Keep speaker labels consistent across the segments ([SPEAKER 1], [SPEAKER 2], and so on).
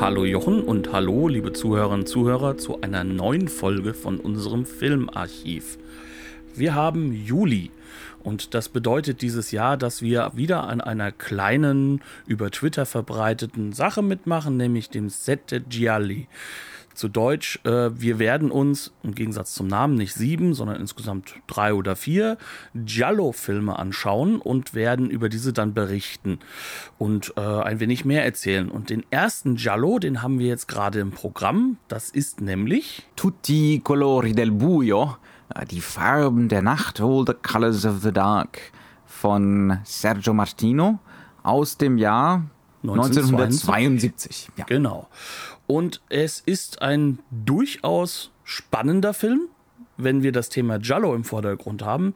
[SPEAKER 1] Hallo Jochen und hallo liebe Zuhörerinnen und Zuhörer zu einer neuen Folge von unserem Filmarchiv. Wir haben Juli und das bedeutet dieses Jahr, dass wir wieder an einer kleinen, über Twitter verbreiteten Sache mitmachen, nämlich dem Sette Gialli. Zu Deutsch, äh, wir werden uns im Gegensatz zum Namen nicht sieben, sondern insgesamt drei oder vier Giallo-Filme anschauen und werden über diese dann berichten und äh, ein wenig mehr erzählen. Und den ersten Giallo, den haben wir jetzt gerade im Programm. Das ist nämlich
[SPEAKER 2] Tutti colori del buio, äh, die Farben der Nacht, All the Colors of the Dark von Sergio Martino aus dem Jahr 1972.
[SPEAKER 1] Ja. Genau. Und es ist ein durchaus spannender Film, wenn wir das Thema Jallo im Vordergrund haben.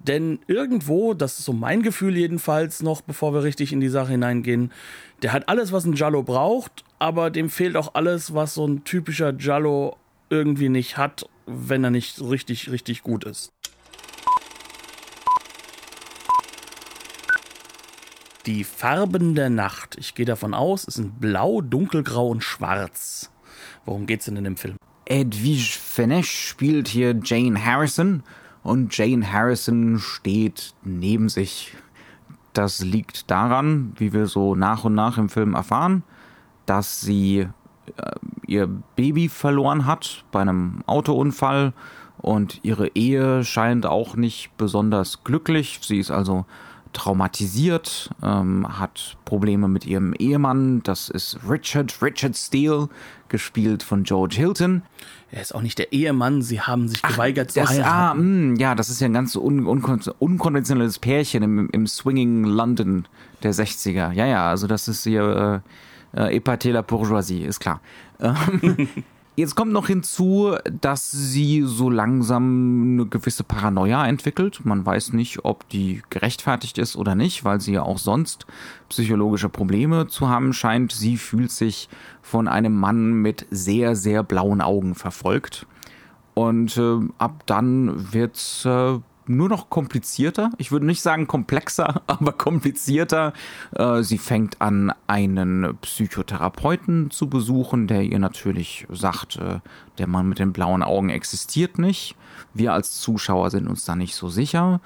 [SPEAKER 1] Denn irgendwo, das ist so mein Gefühl jedenfalls noch, bevor wir richtig in die Sache hineingehen, der hat alles, was ein Jallo braucht, aber dem fehlt auch alles, was so ein typischer Jallo irgendwie nicht hat, wenn er nicht richtig, richtig gut ist. Die Farben der Nacht. Ich gehe davon aus, es sind blau, dunkelgrau und schwarz. Worum geht's denn in dem Film?
[SPEAKER 2] Edwige Fenesch spielt hier Jane Harrison und Jane Harrison steht neben sich. Das liegt daran, wie wir so nach und nach im Film erfahren, dass sie äh, ihr Baby verloren hat bei einem Autounfall und ihre Ehe scheint auch nicht besonders glücklich. Sie ist also traumatisiert, ähm, hat Probleme mit ihrem Ehemann. Das ist Richard, Richard Steele, gespielt von George Hilton.
[SPEAKER 1] Er ist auch nicht der Ehemann, sie haben sich geweigert Ach,
[SPEAKER 2] zu
[SPEAKER 1] das,
[SPEAKER 2] heiraten. Ah, mh, ja, das ist ja ein ganz un unkon unkonventionelles Pärchen im, im Swinging London der 60er. Ja, ja, also das ist hier äh, äh, Epaté la Bourgeoisie, ist klar. Ähm, Jetzt kommt noch hinzu, dass sie so langsam eine gewisse Paranoia entwickelt. Man weiß nicht, ob die gerechtfertigt ist oder nicht, weil sie ja auch sonst psychologische Probleme zu haben scheint. Sie fühlt sich von einem Mann mit sehr, sehr blauen Augen verfolgt. Und äh, ab dann wird's äh, nur noch komplizierter. Ich würde nicht sagen komplexer, aber komplizierter. Äh, sie fängt an, einen Psychotherapeuten zu besuchen, der ihr natürlich sagt, äh, der Mann mit den blauen Augen existiert nicht. Wir als Zuschauer sind uns da nicht so sicher.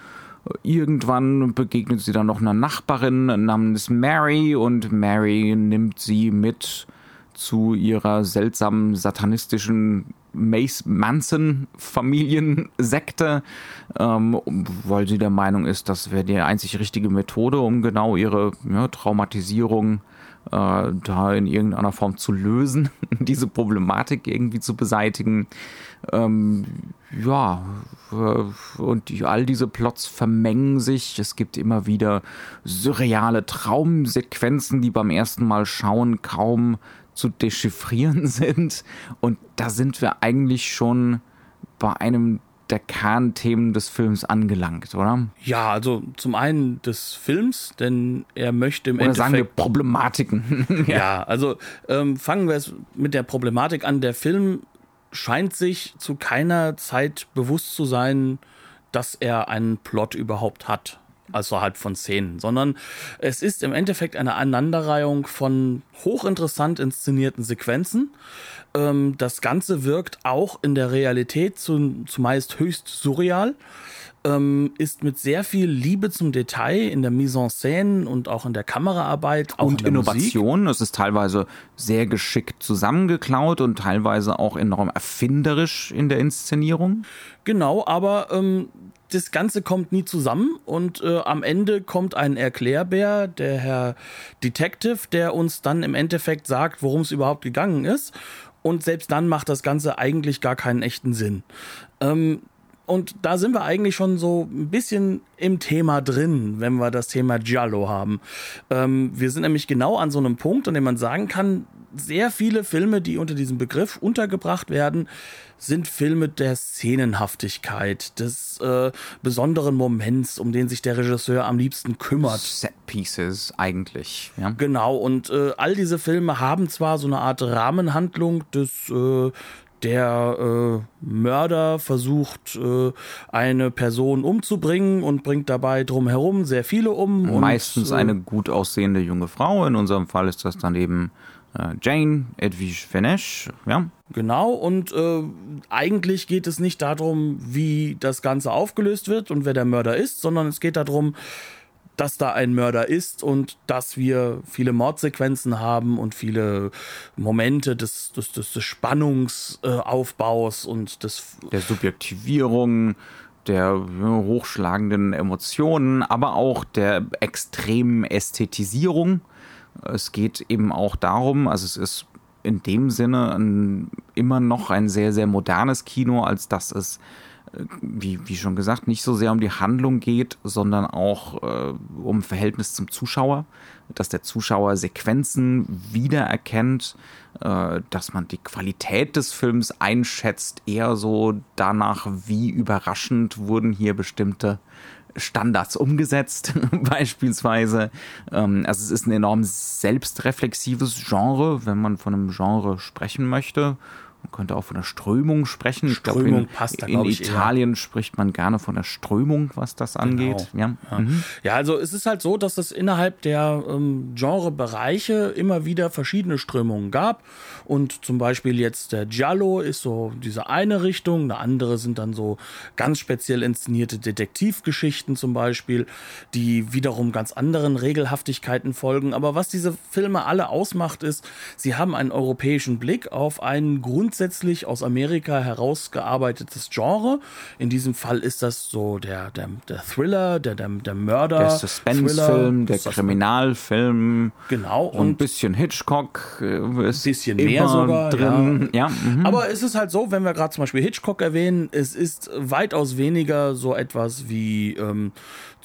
[SPEAKER 2] Irgendwann begegnet sie dann noch einer Nachbarin namens Mary und Mary nimmt sie mit zu ihrer seltsamen satanistischen Mace Manson Familiensekte, ähm, weil sie der Meinung ist, das wäre die einzig richtige Methode, um genau ihre ja, Traumatisierung äh, da in irgendeiner Form zu lösen, diese Problematik irgendwie zu beseitigen. Ähm, ja, äh, und all diese Plots vermengen sich. Es gibt immer wieder surreale Traumsequenzen, die beim ersten Mal schauen kaum zu dechiffrieren sind. Und da sind wir eigentlich schon bei einem der Kernthemen des Films angelangt, oder?
[SPEAKER 1] Ja, also zum einen des Films, denn er möchte im
[SPEAKER 2] oder Endeffekt... sagen wir Problematiken.
[SPEAKER 1] ja. ja, also ähm, fangen wir es mit der Problematik an. Der Film scheint sich zu keiner Zeit bewusst zu sein, dass er einen Plot überhaupt hat außerhalb von Szenen, sondern es ist im Endeffekt eine Aneinanderreihung von hochinteressant inszenierten Sequenzen. Ähm, das Ganze wirkt auch in der Realität zumeist höchst surreal ähm, ist mit sehr viel Liebe zum Detail in der Mise en scène und auch in der Kameraarbeit
[SPEAKER 2] und
[SPEAKER 1] in
[SPEAKER 2] Innovation. Es ist teilweise sehr geschickt zusammengeklaut und teilweise auch enorm erfinderisch in der Inszenierung.
[SPEAKER 1] Genau, aber ähm, das Ganze kommt nie zusammen und äh, am Ende kommt ein Erklärbär, der Herr Detective, der uns dann im Endeffekt sagt, worum es überhaupt gegangen ist. Und selbst dann macht das Ganze eigentlich gar keinen echten Sinn. Ähm, und da sind wir eigentlich schon so ein bisschen im Thema drin, wenn wir das Thema Giallo haben. Ähm, wir sind nämlich genau an so einem Punkt, an dem man sagen kann, sehr viele Filme, die unter diesem Begriff untergebracht werden, sind Filme der Szenenhaftigkeit, des äh, besonderen Moments, um den sich der Regisseur am liebsten kümmert.
[SPEAKER 2] Set Pieces eigentlich. Ja.
[SPEAKER 1] Genau, und äh, all diese Filme haben zwar so eine Art Rahmenhandlung des äh, der äh, Mörder versucht, äh, eine Person umzubringen und bringt dabei drumherum sehr viele um.
[SPEAKER 2] Meistens
[SPEAKER 1] und,
[SPEAKER 2] äh, eine gut aussehende junge Frau. In unserem Fall ist das dann eben äh, Jane Edwige Venesh, ja.
[SPEAKER 1] Genau, und äh, eigentlich geht es nicht darum, wie das Ganze aufgelöst wird und wer der Mörder ist, sondern es geht darum, dass da ein Mörder ist und dass wir viele Mordsequenzen haben und viele Momente des, des, des, Spannungsaufbaus und des
[SPEAKER 2] der Subjektivierung, der hochschlagenden Emotionen, aber auch der extremen Ästhetisierung. Es geht eben auch darum, also es ist in dem Sinne ein, immer noch ein sehr, sehr modernes Kino, als dass es, wie, wie schon gesagt, nicht so sehr um die Handlung geht, sondern auch äh, um Verhältnis zum Zuschauer, dass der Zuschauer Sequenzen wiedererkennt, äh, dass man die Qualität des Films einschätzt, eher so danach, wie überraschend wurden hier bestimmte Standards umgesetzt, beispielsweise. Ähm, also es ist ein enorm selbstreflexives Genre, wenn man von einem Genre sprechen möchte. Man könnte auch von der Strömung sprechen.
[SPEAKER 1] Strömung
[SPEAKER 2] ich glaube, in,
[SPEAKER 1] passt da,
[SPEAKER 2] in Italien eher. spricht man gerne von der Strömung, was das angeht.
[SPEAKER 1] Genau. Ja. Ja. Mhm. ja. also es ist halt so, dass es innerhalb der ähm, Genrebereiche immer wieder verschiedene Strömungen gab. Und zum Beispiel jetzt der Giallo ist so diese eine Richtung, eine andere sind dann so ganz speziell inszenierte Detektivgeschichten zum Beispiel, die wiederum ganz anderen Regelhaftigkeiten folgen. Aber was diese Filme alle ausmacht, ist, sie haben einen europäischen Blick auf einen Grund grundsätzlich aus Amerika herausgearbeitetes Genre. In diesem Fall ist das so der, der, der Thriller, der, der, der Mörder.
[SPEAKER 2] Der Suspense-Film, der Kriminalfilm.
[SPEAKER 1] Genau.
[SPEAKER 2] Und ein bisschen Hitchcock.
[SPEAKER 1] Ein bisschen mehr sogar.
[SPEAKER 2] Drin. Ja. ja
[SPEAKER 1] mhm. Aber es ist halt so, wenn wir gerade zum Beispiel Hitchcock erwähnen, es ist weitaus weniger so etwas wie ähm,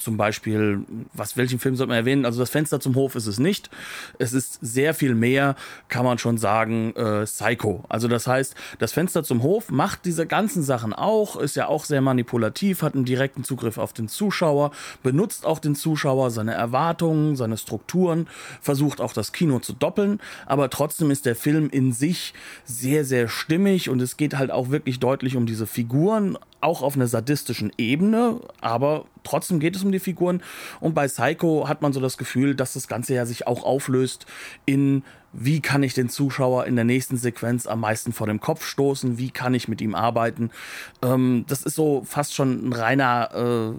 [SPEAKER 1] zum Beispiel, was, welchen Film sollte man erwähnen? Also das Fenster zum Hof ist es nicht. Es ist sehr viel mehr, kann man schon sagen, äh, Psycho. Also das heißt, das Fenster zum Hof macht diese ganzen Sachen auch, ist ja auch sehr manipulativ, hat einen direkten Zugriff auf den Zuschauer, benutzt auch den Zuschauer, seine Erwartungen, seine Strukturen, versucht auch das Kino zu doppeln, aber trotzdem ist der Film in sich sehr, sehr stimmig und es geht halt auch wirklich deutlich um diese Figuren, auch auf einer sadistischen Ebene, aber trotzdem geht es um die Figuren. Und bei Psycho hat man so das Gefühl, dass das Ganze ja sich auch auflöst in wie kann ich den Zuschauer in der nächsten Sequenz am meisten vor dem Kopf stoßen, wie kann ich mit ihm arbeiten. Ähm, das ist so fast schon ein reiner äh,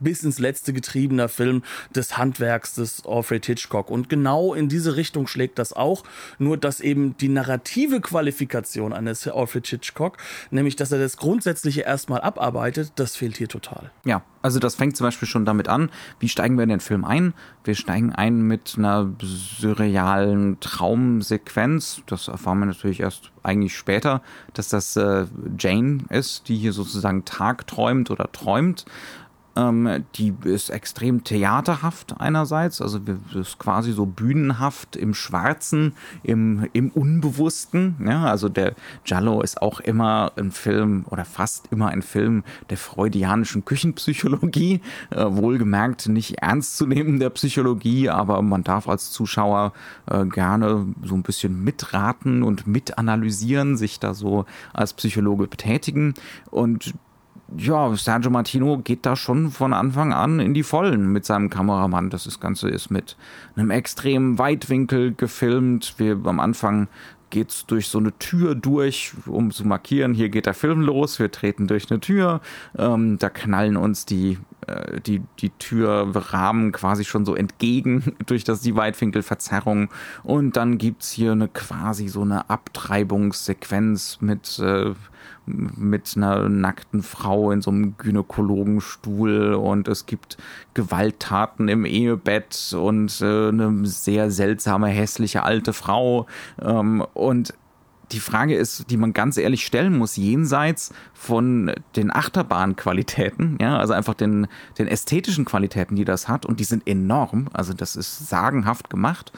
[SPEAKER 1] bis ins letzte getriebener Film des Handwerks des Alfred Hitchcock. Und genau in diese Richtung schlägt das auch, nur dass eben die narrative Qualifikation eines Alfred Hitchcock, nämlich dass er das Grundsätzliche erstmal abarbeitet, das fehlt hier total.
[SPEAKER 2] Ja, also das fängt zum Beispiel schon damit an, wie steigen wir in den Film ein? Wir steigen ein mit einer surrealen Traumsequenz. Das erfahren wir natürlich erst eigentlich später, dass das äh, Jane ist, die hier sozusagen tagträumt oder träumt. Ähm, die ist extrem theaterhaft einerseits, also ist quasi so bühnenhaft im Schwarzen, im, im Unbewussten. Ja? Also der Giallo ist auch immer ein Film oder fast immer ein Film der freudianischen Küchenpsychologie. Äh, wohlgemerkt nicht ernst zu nehmen der Psychologie, aber man darf als Zuschauer äh, gerne so ein bisschen mitraten und mitanalysieren, sich da so als Psychologe betätigen. Und ja, Sergio Martino geht da schon von Anfang an in die Vollen mit seinem Kameramann. Das Ganze ist mit einem extremen Weitwinkel gefilmt. Wir am Anfang geht's durch so eine Tür durch, um zu markieren, hier geht der Film los, wir treten durch eine Tür, ähm, da knallen uns die, äh, die, die Türrahmen quasi schon so entgegen durch das, die Weitwinkelverzerrung und dann gibt's hier eine quasi so eine Abtreibungssequenz mit äh, mit einer nackten Frau in so einem Gynäkologenstuhl und es gibt Gewalttaten im Ehebett und äh, eine sehr seltsame, hässliche alte Frau. Ähm, und die Frage ist, die man ganz ehrlich stellen muss, jenseits von den Achterbahnqualitäten, ja, also einfach den, den ästhetischen Qualitäten, die das hat, und die sind enorm, also das ist sagenhaft gemacht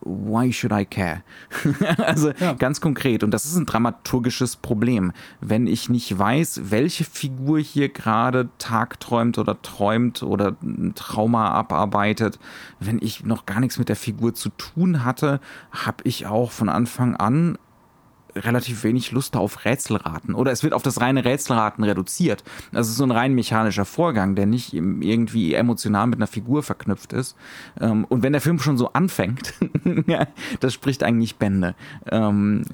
[SPEAKER 2] why should I care? also ja. ganz konkret. Und das ist ein dramaturgisches Problem. Wenn ich nicht weiß, welche Figur hier gerade tagträumt oder träumt oder ein Trauma abarbeitet, wenn ich noch gar nichts mit der Figur zu tun hatte, habe ich auch von Anfang an relativ wenig Lust auf Rätselraten oder es wird auf das reine Rätselraten reduziert. Das ist so ein rein mechanischer Vorgang, der nicht irgendwie emotional mit einer Figur verknüpft ist. Ähm, und wenn der Film schon so anfängt, das spricht eigentlich Bände. Ähm,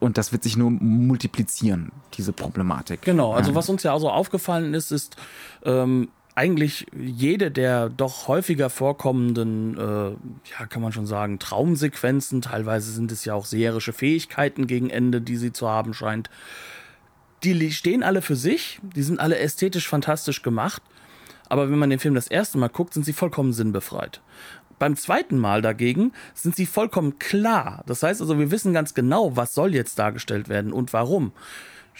[SPEAKER 2] und das wird sich nur multiplizieren, diese Problematik.
[SPEAKER 1] Genau, also was uns ja auch so aufgefallen ist, ist, ähm, eigentlich jede der doch häufiger vorkommenden, äh, ja, kann man schon sagen, Traumsequenzen, teilweise sind es ja auch seherische Fähigkeiten gegen Ende, die sie zu haben scheint, die stehen alle für sich, die sind alle ästhetisch fantastisch gemacht, aber wenn man den Film das erste Mal guckt, sind sie vollkommen sinnbefreit. Beim zweiten Mal dagegen sind sie vollkommen klar. Das heißt also, wir wissen ganz genau, was soll jetzt dargestellt werden und warum.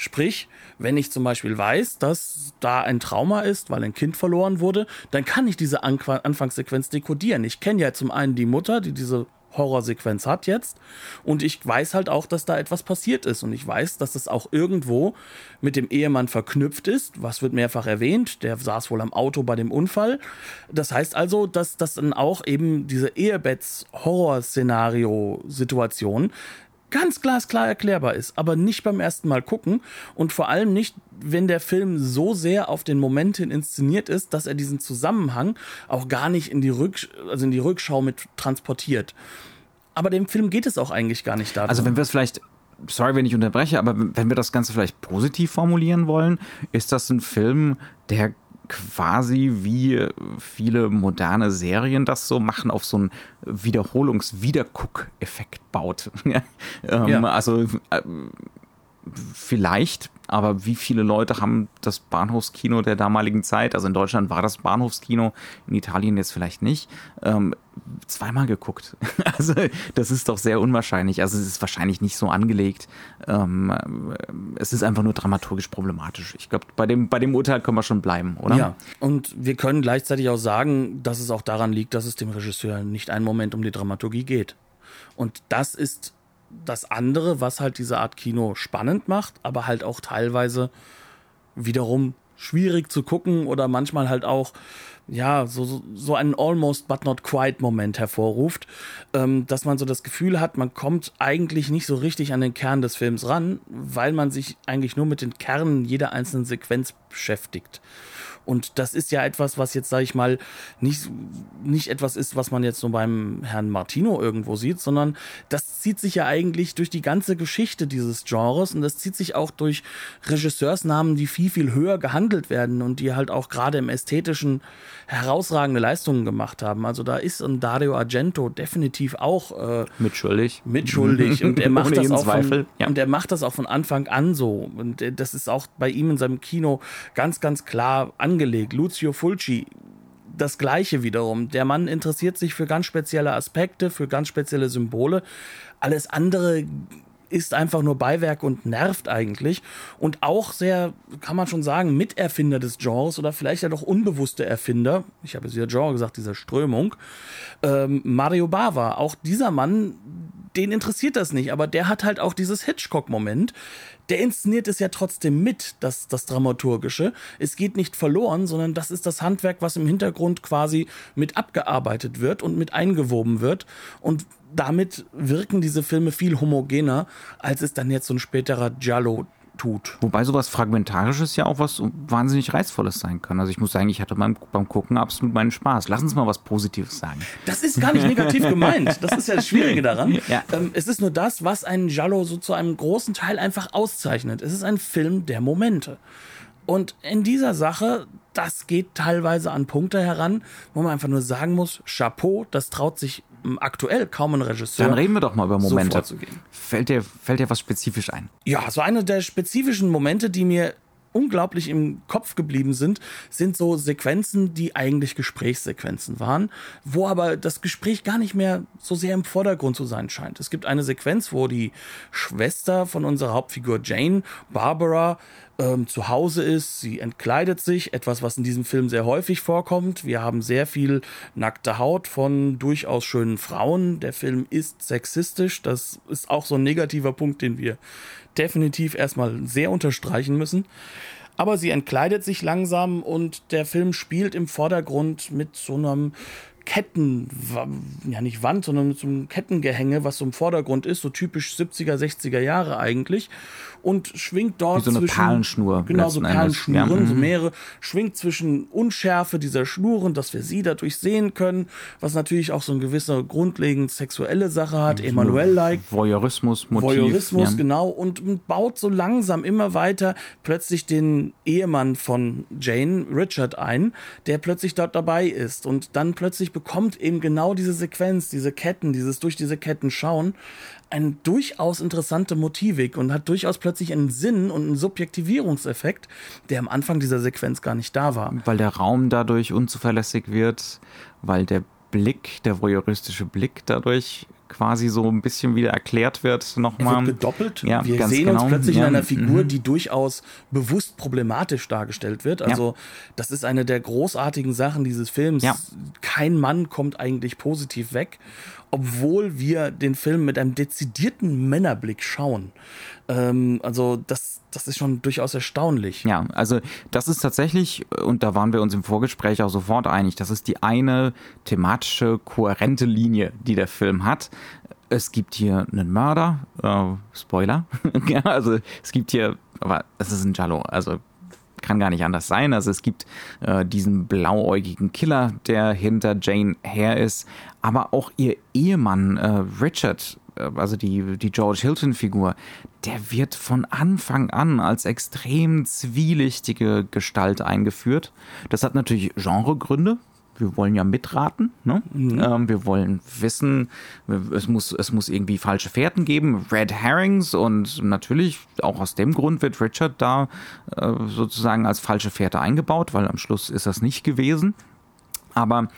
[SPEAKER 1] Sprich, wenn ich zum Beispiel weiß, dass da ein Trauma ist, weil ein Kind verloren wurde, dann kann ich diese An Anfangssequenz dekodieren. Ich kenne ja zum einen die Mutter, die diese Horrorsequenz hat jetzt. Und ich weiß halt auch, dass da etwas passiert ist. Und ich weiß, dass das auch irgendwo mit dem Ehemann verknüpft ist. Was wird mehrfach erwähnt? Der saß wohl am Auto bei dem Unfall. Das heißt also, dass das dann auch eben diese Ehebetts-Horror-Szenario-Situation ganz glasklar erklärbar ist, aber nicht beim ersten Mal gucken und vor allem nicht, wenn der Film so sehr auf den Moment hin inszeniert ist, dass er diesen Zusammenhang auch gar nicht in die, Rück also in die Rückschau mit transportiert. Aber dem Film geht es auch eigentlich gar nicht darum.
[SPEAKER 2] Also wenn wir es vielleicht sorry, wenn ich unterbreche, aber wenn wir das Ganze vielleicht positiv formulieren wollen, ist das ein Film, der quasi wie viele moderne Serien das so machen, auf so einen Wiederholungs-Wiederguck-Effekt baut. ähm, ja. Also äh, vielleicht aber wie viele Leute haben das Bahnhofskino der damaligen Zeit, also in Deutschland war das Bahnhofskino, in Italien jetzt vielleicht nicht, ähm, zweimal geguckt. Also das ist doch sehr unwahrscheinlich. Also es ist wahrscheinlich nicht so angelegt. Ähm, es ist einfach nur dramaturgisch problematisch. Ich glaube, bei dem, bei dem Urteil können wir schon bleiben, oder?
[SPEAKER 1] Ja, und wir können gleichzeitig auch sagen, dass es auch daran liegt, dass es dem Regisseur nicht einen Moment um die Dramaturgie geht. Und das ist das andere, was halt diese Art Kino spannend macht, aber halt auch teilweise wiederum schwierig zu gucken oder manchmal halt auch ja, so, so einen almost but not quite Moment hervorruft, ähm, dass man so das Gefühl hat, man kommt eigentlich nicht so richtig an den Kern des Films ran, weil man sich eigentlich nur mit den Kernen jeder einzelnen Sequenz beschäftigt. Und das ist ja etwas, was jetzt, sage ich mal, nicht, nicht etwas ist, was man jetzt nur beim Herrn Martino irgendwo sieht, sondern das zieht sich ja eigentlich durch die ganze Geschichte dieses Genres und das zieht sich auch durch Regisseursnamen, die viel, viel höher gehandelt werden und die halt auch gerade im ästhetischen herausragende Leistungen gemacht haben. Also da ist ein Dario Argento definitiv auch
[SPEAKER 2] äh, mitschuldig.
[SPEAKER 1] Mitschuldig. Und er macht das auch von, ja. und er macht das auch von Anfang an so. Und das ist auch bei ihm in seinem Kino ganz, ganz klar angelegt. Lucio Fulci das Gleiche wiederum. Der Mann interessiert sich für ganz spezielle Aspekte, für ganz spezielle Symbole. Alles andere ist einfach nur Beiwerk und nervt eigentlich. Und auch sehr, kann man schon sagen, Miterfinder des Genres oder vielleicht ja doch unbewusste Erfinder. Ich habe jetzt wieder Genre gesagt, dieser Strömung. Ähm, Mario Bava, auch dieser Mann, den interessiert das nicht, aber der hat halt auch dieses Hitchcock-Moment. Der inszeniert es ja trotzdem mit, das, das Dramaturgische. Es geht nicht verloren, sondern das ist das Handwerk, was im Hintergrund quasi mit abgearbeitet wird und mit eingewoben wird. Und damit wirken diese Filme viel homogener, als es dann jetzt so ein späterer Giallo tut.
[SPEAKER 2] Wobei sowas Fragmentarisches ja auch was wahnsinnig Reizvolles sein kann. Also ich muss sagen, ich hatte beim, beim Gucken absolut meinen Spaß. Lass uns mal was Positives sagen.
[SPEAKER 1] Das ist gar nicht negativ gemeint. Das ist ja das Schwierige daran. Ja. Ähm, es ist nur das, was einen Giallo so zu einem großen Teil einfach auszeichnet. Es ist ein Film der Momente. Und in dieser Sache, das geht teilweise an Punkte heran, wo man einfach nur sagen muss, Chapeau, das traut sich aktuell kaum ein Regisseur.
[SPEAKER 2] Dann reden wir doch mal über Momente. So fällt, dir, fällt dir was spezifisch ein?
[SPEAKER 1] Ja, so eine der spezifischen Momente, die mir unglaublich im Kopf geblieben sind, sind so Sequenzen, die eigentlich Gesprächssequenzen waren, wo aber das Gespräch gar nicht mehr so sehr im Vordergrund zu sein scheint. Es gibt eine Sequenz, wo die Schwester von unserer Hauptfigur Jane, Barbara, ähm, zu Hause ist. Sie entkleidet sich, etwas, was in diesem Film sehr häufig vorkommt. Wir haben sehr viel nackte Haut von durchaus schönen Frauen. Der Film ist sexistisch. Das ist auch so ein negativer Punkt, den wir definitiv erstmal sehr unterstreichen müssen. Aber sie entkleidet sich langsam und der Film spielt im Vordergrund mit so einem Ketten, ja nicht Wand, sondern mit so einem Kettengehänge, was so im Vordergrund ist, so typisch 70er, 60er Jahre eigentlich und schwingt dort
[SPEAKER 2] Wie so eine
[SPEAKER 1] zwischen,
[SPEAKER 2] Perlenschnur.
[SPEAKER 1] Genau, so Perlenschnuren, so
[SPEAKER 2] mhm.
[SPEAKER 1] mehrere, schwingt zwischen Unschärfe dieser Schnuren, dass wir sie dadurch sehen können, was natürlich auch so eine gewisse grundlegend sexuelle Sache hat, Emanuel-like.
[SPEAKER 2] Voyeurismus-Motiv.
[SPEAKER 1] Voyeurismus,
[SPEAKER 2] ja.
[SPEAKER 1] genau, und baut so langsam immer weiter plötzlich den Ehemann von Jane, Richard, ein, der plötzlich dort dabei ist und dann plötzlich bekommt eben genau diese Sequenz, diese Ketten, dieses durch diese Ketten schauen, eine durchaus interessante Motivik und hat durchaus plötzlich einen Sinn und einen Subjektivierungseffekt, der am Anfang dieser Sequenz gar nicht da war.
[SPEAKER 2] Weil der Raum dadurch unzuverlässig wird, weil der Blick, der voyeuristische Blick dadurch quasi so ein bisschen wieder erklärt wird nochmal.
[SPEAKER 1] Er wird gedoppelt.
[SPEAKER 2] Ja,
[SPEAKER 1] Wir sehen
[SPEAKER 2] genau.
[SPEAKER 1] uns plötzlich
[SPEAKER 2] Ja,
[SPEAKER 1] in einer Figur,
[SPEAKER 2] mhm.
[SPEAKER 1] die durchaus bewusst problematisch dargestellt wird. Also das ist eine der großartigen Sachen dieses Films.
[SPEAKER 2] Ja.
[SPEAKER 1] Kein Mann kommt eigentlich positiv weg, obwohl wir den Film mit einem dezidierten Männerblick schauen. Ähm, also das, das ist schon durchaus erstaunlich.
[SPEAKER 2] Ja, also das ist tatsächlich, und da waren wir uns im Vorgespräch auch sofort einig, das ist die eine thematische, kohärente Linie, die der Film hat. Es gibt hier einen Mörder, äh, Spoiler, also es gibt hier, aber es ist ein Jallo, also kann gar nicht anders sein. Also es gibt äh, diesen blauäugigen Killer, der hinter Jane her ist, aber auch ihr Ehemann äh, Richard, äh, also die, die George Hilton-Figur, der wird von Anfang an als extrem zwielichtige Gestalt eingeführt. Das hat natürlich Genregründe. Wir wollen ja mitraten. Ne? Ähm, wir wollen wissen, es muss, es muss irgendwie falsche Fährten geben, Red Herrings und natürlich auch aus dem Grund wird Richard da äh, sozusagen als falsche Fährte eingebaut, weil am Schluss ist das nicht gewesen. Aber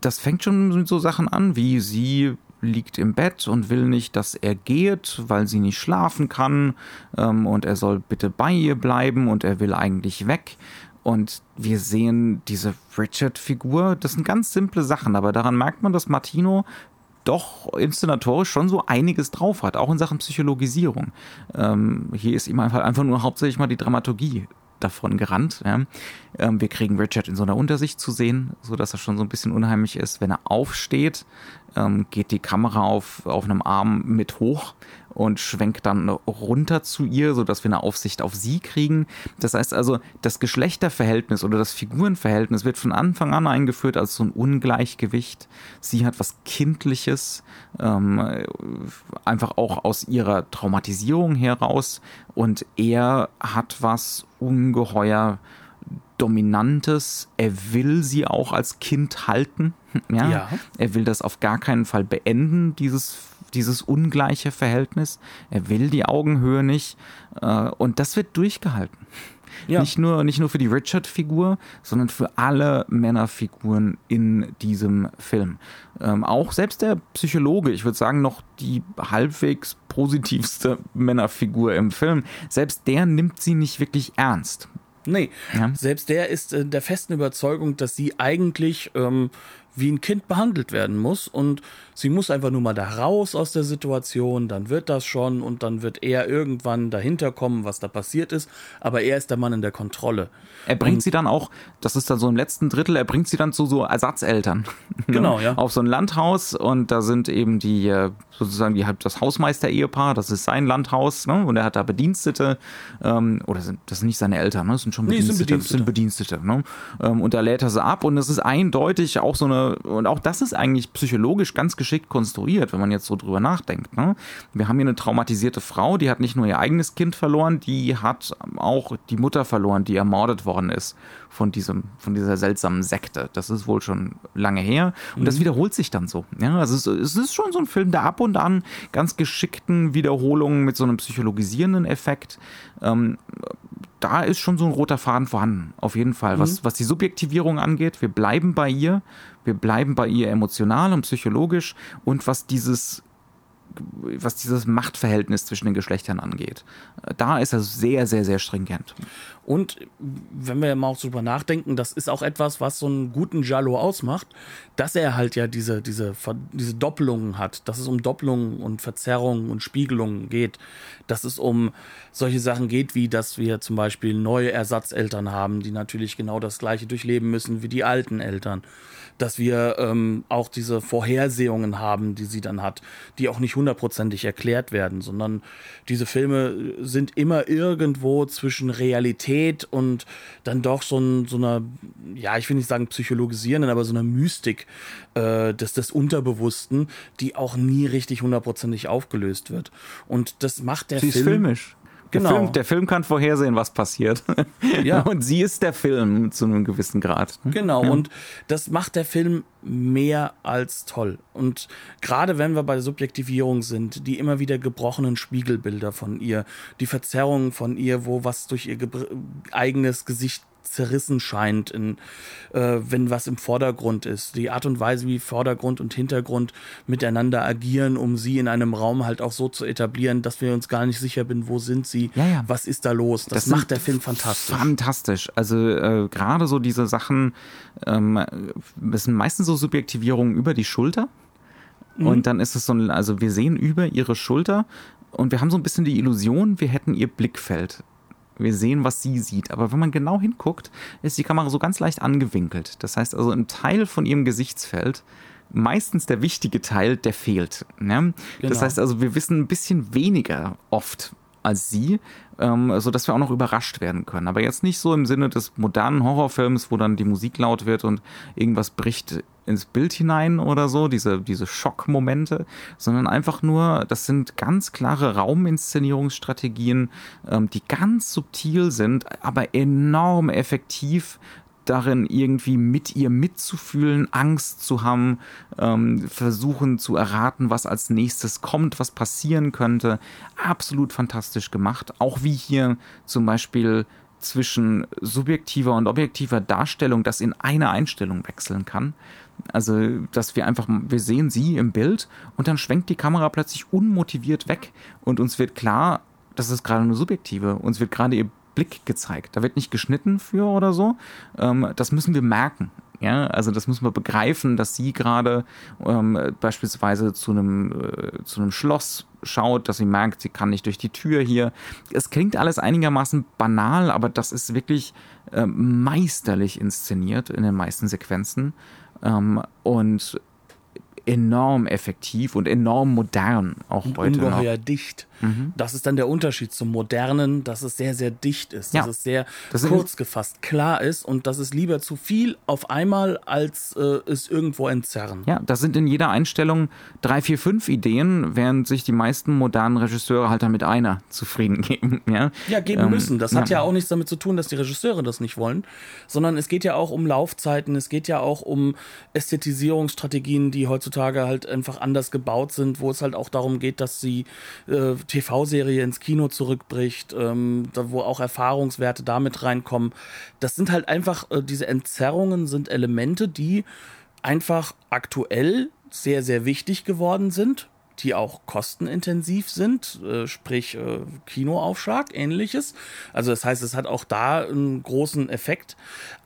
[SPEAKER 2] das fängt schon mit so Sachen an, wie sie liegt im Bett und will nicht, dass er geht, weil sie nicht schlafen kann ähm, und er soll bitte bei ihr bleiben und er will eigentlich weg. Und wir sehen diese Richard-Figur, das sind ganz simple Sachen, aber daran merkt man, dass Martino doch inszenatorisch schon so einiges drauf hat, auch in Sachen Psychologisierung. Ähm, hier ist ihm einfach, einfach nur hauptsächlich mal die Dramaturgie davon gerannt. Ja. Ähm, wir kriegen Richard in so einer Untersicht zu sehen, so dass er schon so ein bisschen unheimlich ist. Wenn er aufsteht, ähm, geht die Kamera auf, auf einem Arm mit hoch und schwenkt dann runter zu ihr, so dass wir eine Aufsicht auf sie kriegen. Das heißt also, das Geschlechterverhältnis oder das Figurenverhältnis wird von Anfang an eingeführt als so ein Ungleichgewicht. Sie hat was Kindliches, ähm, einfach auch aus ihrer Traumatisierung heraus und er hat was ungeheuer Dominantes. Er will sie auch als Kind halten. Ja?
[SPEAKER 1] Ja.
[SPEAKER 2] Er will das auf gar keinen Fall beenden, dieses, dieses ungleiche Verhältnis. Er will die Augenhöhe nicht. Äh, Und das wird durchgehalten.
[SPEAKER 1] Ja.
[SPEAKER 2] Nicht, nur, nicht nur für die Richard-Figur, sondern für alle Männerfiguren in diesem Film. Ähm, auch selbst der Psychologe, ich würde sagen, noch die halbwegs positivste Männerfigur im Film, selbst der nimmt sie nicht wirklich ernst.
[SPEAKER 1] Nee,
[SPEAKER 2] Ja.
[SPEAKER 1] selbst der ist äh, der festen Überzeugung, dass sie eigentlich ähm, wie ein Kind behandelt werden muss und sie muss einfach nur mal da raus aus der Situation, dann wird das schon und dann wird er irgendwann dahinter kommen, was da passiert ist, aber er ist der Mann in der Kontrolle.
[SPEAKER 2] Er bringt sie dann auch, das ist dann so im letzten Drittel, er bringt sie dann zu so Ersatzeltern.
[SPEAKER 1] Genau, ja.
[SPEAKER 2] Auf so ein Landhaus und da sind eben die, äh, sozusagen die, halt das Hausmeister-Ehepaar, das ist sein Landhaus, ne? Und er hat da Bedienstete, ähm, oder sind, das sind nicht seine Eltern, ne? Das sind schon
[SPEAKER 1] Nee,
[SPEAKER 2] Bedienstete.
[SPEAKER 1] sind
[SPEAKER 2] Das sind Bedienstete, ne? Ähm, und da lädt er sie ab und es ist eindeutig auch so eine, und auch das ist eigentlich psychologisch ganz geschickt konstruiert, wenn man jetzt so drüber nachdenkt, ne? Wir haben hier eine traumatisierte Frau, die hat nicht nur ihr eigenes Kind verloren, die hat auch die Mutter verloren, die ermordet worden ist von diesem, von dieser seltsamen Sekte. Das ist wohl schon lange her. Und das wiederholt sich dann so. Ja, also es, es ist schon so ein Film, der ab und an ganz geschickten Wiederholungen mit so einem psychologisierenden Effekt ähm, da ist schon so ein roter Faden vorhanden, auf jeden Fall. Mhm. Was, was die Subjektivierung angeht, wir bleiben bei ihr, wir bleiben bei ihr emotional und psychologisch und was dieses was dieses Machtverhältnis zwischen den Geschlechtern angeht. Da ist er sehr, sehr, sehr stringent.
[SPEAKER 1] Und wenn wir mal auch drüber nachdenken, das ist auch etwas, was so einen guten Jalo ausmacht, dass er halt ja diese, diese, diese Doppelungen hat, dass es um Doppelungen und Verzerrungen und Spiegelungen geht, dass es um solche Sachen geht, wie dass wir zum Beispiel neue Ersatzeltern haben, die natürlich genau das gleiche durchleben müssen wie die alten Eltern dass wir ähm, auch diese Vorhersehungen haben, die sie dann hat, die auch nicht hundertprozentig erklärt werden, sondern diese Filme sind immer irgendwo zwischen Realität und dann doch so, ein, so einer, ja, ich will nicht sagen psychologisierenden, aber so einer Mystik äh, des, des Unterbewussten, die auch nie richtig hundertprozentig aufgelöst wird. Und das macht der
[SPEAKER 2] sie
[SPEAKER 1] Film.
[SPEAKER 2] Ist filmisch. Genau. Der Film, der Film, kann vorhersehen, was passiert. Ja. Und sie ist der Film zu einem gewissen Grad.
[SPEAKER 1] Ne? Genau, ja. und das macht der Film mehr als toll. Und gerade wenn wir bei der Subjektivierung sind, die immer wieder gebrochenen Spiegelbilder von ihr, die Verzerrungen von ihr, wo was durch ihr eigenes Gesicht zerrissen scheint, in, äh, wenn was im Vordergrund ist. Die Art und Weise, wie Vordergrund und Hintergrund miteinander agieren, um sie in einem Raum halt auch so zu etablieren, dass wir uns gar nicht sicher sind, wo sind sie, ja, ja. was ist da los. Das, das macht der Film fantastisch.
[SPEAKER 2] Fantastisch. Also äh, gerade so diese Sachen, ähm, das sind meistens so Subjektivierungen über die Schulter. Mhm. Und dann ist es so ein, also wir sehen über ihre Schulter und wir haben so ein bisschen die Illusion, wir hätten ihr Blickfeld wir sehen, was sie sieht. Aber wenn man genau hinguckt, ist die Kamera so ganz leicht angewinkelt. Das heißt also, ein Teil von ihrem Gesichtsfeld, meistens der wichtige Teil, der fehlt. Ne? Genau. Das heißt also, wir wissen ein bisschen weniger oft als sie, ähm, so dass wir auch noch überrascht werden können. Aber jetzt nicht so im Sinne des modernen Horrorfilms, wo dann die Musik laut wird und irgendwas bricht ins Bild hinein oder so, diese, diese Schockmomente, sondern einfach nur, das sind ganz klare Rauminszenierungsstrategien, ähm, die ganz subtil sind, aber enorm effektiv darin, irgendwie mit ihr mitzufühlen, Angst zu haben, ähm, versuchen zu erraten, was als nächstes kommt, was passieren könnte. Absolut fantastisch gemacht. Auch wie hier zum Beispiel zwischen subjektiver und objektiver Darstellung das in eine Einstellung wechseln kann. Also, dass wir einfach, wir sehen sie im Bild und dann schwenkt die Kamera plötzlich unmotiviert weg und uns wird klar, das ist gerade eine subjektive. Uns wird gerade ihr Blick gezeigt. Da wird nicht geschnitten für oder so. Ähm, das müssen wir merken. Ja, also das müssen wir begreifen, dass sie gerade ähm, beispielsweise zu einem, äh, zu einem Schloss schaut, dass sie merkt, sie kann nicht durch die Tür hier. Es klingt alles einigermaßen banal, aber das ist wirklich äh, meisterlich inszeniert in den meisten Sequenzen. Ähm, und enorm effektiv und enorm modern auch und heute
[SPEAKER 1] ungeheuer noch. dicht. Mhm. Das ist dann der Unterschied zum modernen, dass es sehr sehr dicht ist, ja. dass es sehr das kurz gefasst, klar ist und dass es lieber zu viel auf einmal als äh, es irgendwo entzerren.
[SPEAKER 2] Ja, das sind in jeder Einstellung drei, vier, fünf Ideen, während sich die meisten modernen Regisseure halt damit einer zufrieden geben. Ja,
[SPEAKER 1] ja geben ähm, müssen. Das hat ja. ja auch nichts damit zu tun, dass die Regisseure das nicht wollen, sondern es geht ja auch um Laufzeiten, es geht ja auch um Ästhetisierungsstrategien, die heutzutage halt einfach anders gebaut sind, wo es halt auch darum geht, dass die äh, TV-Serie ins Kino zurückbricht, ähm, da, wo auch Erfahrungswerte damit reinkommen. Das sind halt einfach, äh, diese Entzerrungen sind Elemente, die einfach aktuell sehr, sehr wichtig geworden sind die auch kostenintensiv sind, äh, sprich äh, Kinoaufschlag, ähnliches. Also das heißt, es hat auch da einen großen Effekt.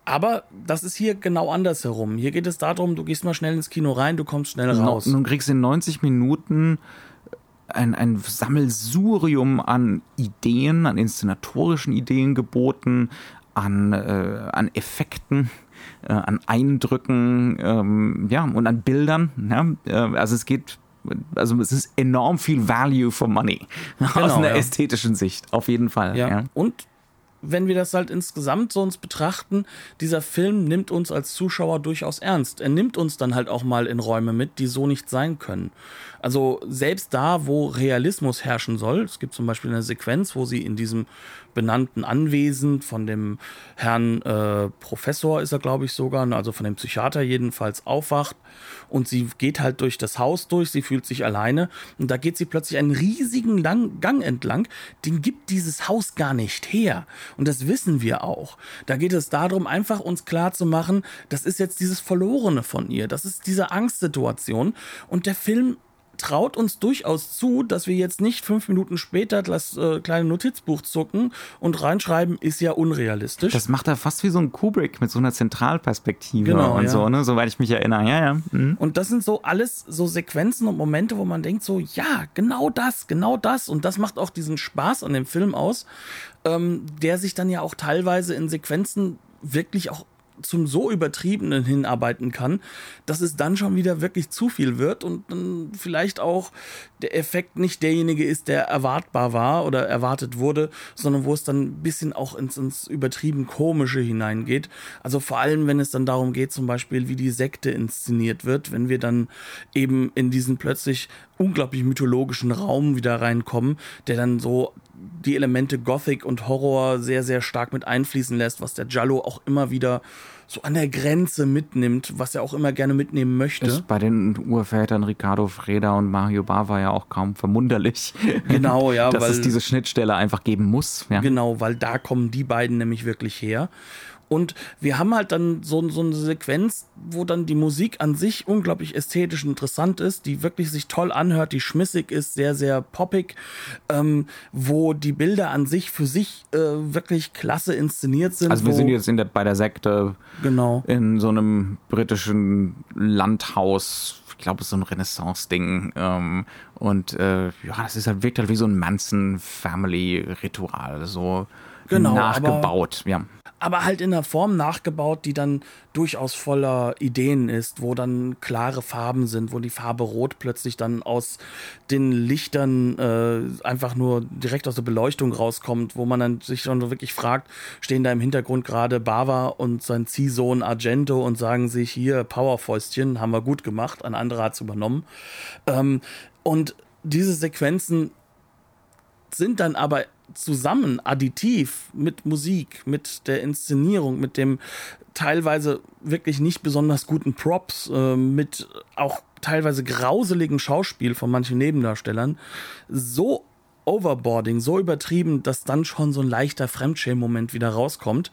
[SPEAKER 1] Aber das ist hier genau andersherum. Hier geht es darum, du gehst mal schnell ins Kino rein, du kommst schnell raus.
[SPEAKER 2] Nun kriegst in 90 Minuten ein, ein Sammelsurium an Ideen, an inszenatorischen Ideen geboten, an, äh, an Effekten, äh, an Eindrücken, ähm, ja, und an Bildern. Ja? Äh, also es geht also es ist enorm viel Value for Money genau, aus einer ja. ästhetischen Sicht, auf jeden Fall.
[SPEAKER 1] Ja. ja. Und wenn wir das halt insgesamt so uns betrachten, dieser Film nimmt uns als Zuschauer durchaus ernst. Er nimmt uns dann halt auch mal in Räume mit, die so nicht sein können. Also selbst da, wo Realismus herrschen soll, es gibt zum Beispiel eine Sequenz, wo sie in diesem benannten Anwesen von dem Herrn äh, Professor ist er, glaube ich, sogar, also von dem Psychiater jedenfalls aufwacht und sie geht halt durch das Haus durch, sie fühlt sich alleine und da geht sie plötzlich einen riesigen Lang Gang entlang, den gibt dieses Haus gar nicht her. Und das wissen wir auch. Da geht es darum, einfach uns klar zu machen, das ist jetzt dieses Verlorene von ihr. Das ist diese Angstsituation. Und der Film traut uns durchaus zu, dass wir jetzt nicht fünf Minuten später das äh, kleine Notizbuch zucken und reinschreiben, ist ja unrealistisch.
[SPEAKER 2] Das macht er fast wie so ein Kubrick mit so einer Zentralperspektive
[SPEAKER 1] Genau,
[SPEAKER 2] und
[SPEAKER 1] ja.
[SPEAKER 2] so, ne? Soweit ich mich erinnere. Ja, ja. Mhm.
[SPEAKER 1] Und das sind so alles so Sequenzen und Momente, wo man denkt so, ja, genau das, genau das. Und das macht auch diesen Spaß an dem Film aus, ähm, der sich dann ja auch teilweise in Sequenzen wirklich auch zum so übertriebenen hinarbeiten kann, dass es dann schon wieder wirklich zu viel wird und dann vielleicht auch der Effekt nicht derjenige ist, der erwartbar war oder erwartet wurde, sondern wo es dann ein bisschen auch ins, ins übertrieben Komische hineingeht. Also vor allem, wenn es dann darum geht, zum Beispiel, wie die Sekte inszeniert wird, wenn wir dann eben in diesen plötzlich unglaublich mythologischen Raum wieder reinkommen, der dann so die Elemente Gothic und Horror sehr, sehr stark mit einfließen lässt, was der Giallo auch immer wieder so an der Grenze mitnimmt, was er auch immer gerne mitnehmen möchte.
[SPEAKER 2] Ist bei den Urvätern Ricardo Freda und Mario Bava ja auch kaum verwunderlich.
[SPEAKER 1] Genau, ja,
[SPEAKER 2] Dass
[SPEAKER 1] weil-
[SPEAKER 2] es diese Schnittstelle einfach geben muss. Ja.
[SPEAKER 1] Genau, weil da kommen die beiden nämlich wirklich her. Und wir haben halt dann so, so eine Sequenz, wo dann die Musik an sich unglaublich ästhetisch interessant ist, die wirklich sich toll anhört, die schmissig ist, sehr, sehr poppig, ähm, wo die Bilder an sich für sich äh, wirklich klasse inszeniert sind.
[SPEAKER 2] Also wir sind jetzt in der, bei der Sekte
[SPEAKER 1] Genau.
[SPEAKER 2] in so einem britischen Landhaus. Ich glaube, es ist so ein Renaissance-Ding. Ähm, und äh, ja, das ist halt, wirkt halt wie so ein Manson-Family-Ritual. So
[SPEAKER 1] Genau,
[SPEAKER 2] nachgebaut. ja.
[SPEAKER 1] Aber halt in einer Form nachgebaut, die dann durchaus voller Ideen ist, wo dann klare Farben sind, wo die Farbe Rot plötzlich dann aus den Lichtern äh, einfach nur direkt aus der Beleuchtung rauskommt, wo man dann sich schon wirklich fragt, stehen da im Hintergrund gerade Bava und sein Ziehsohn Argento und sagen sich hier Powerfäustchen, haben wir gut gemacht, ein anderer hat's übernommen. Ähm, und diese Sequenzen sind dann aber zusammen additiv mit Musik, mit der Inszenierung, mit dem teilweise wirklich nicht besonders guten Props, äh, mit auch teilweise grauseligen Schauspiel von manchen Nebendarstellern. So overboarding, so übertrieben, dass dann schon so ein leichter Fremdschämen-Moment wieder rauskommt,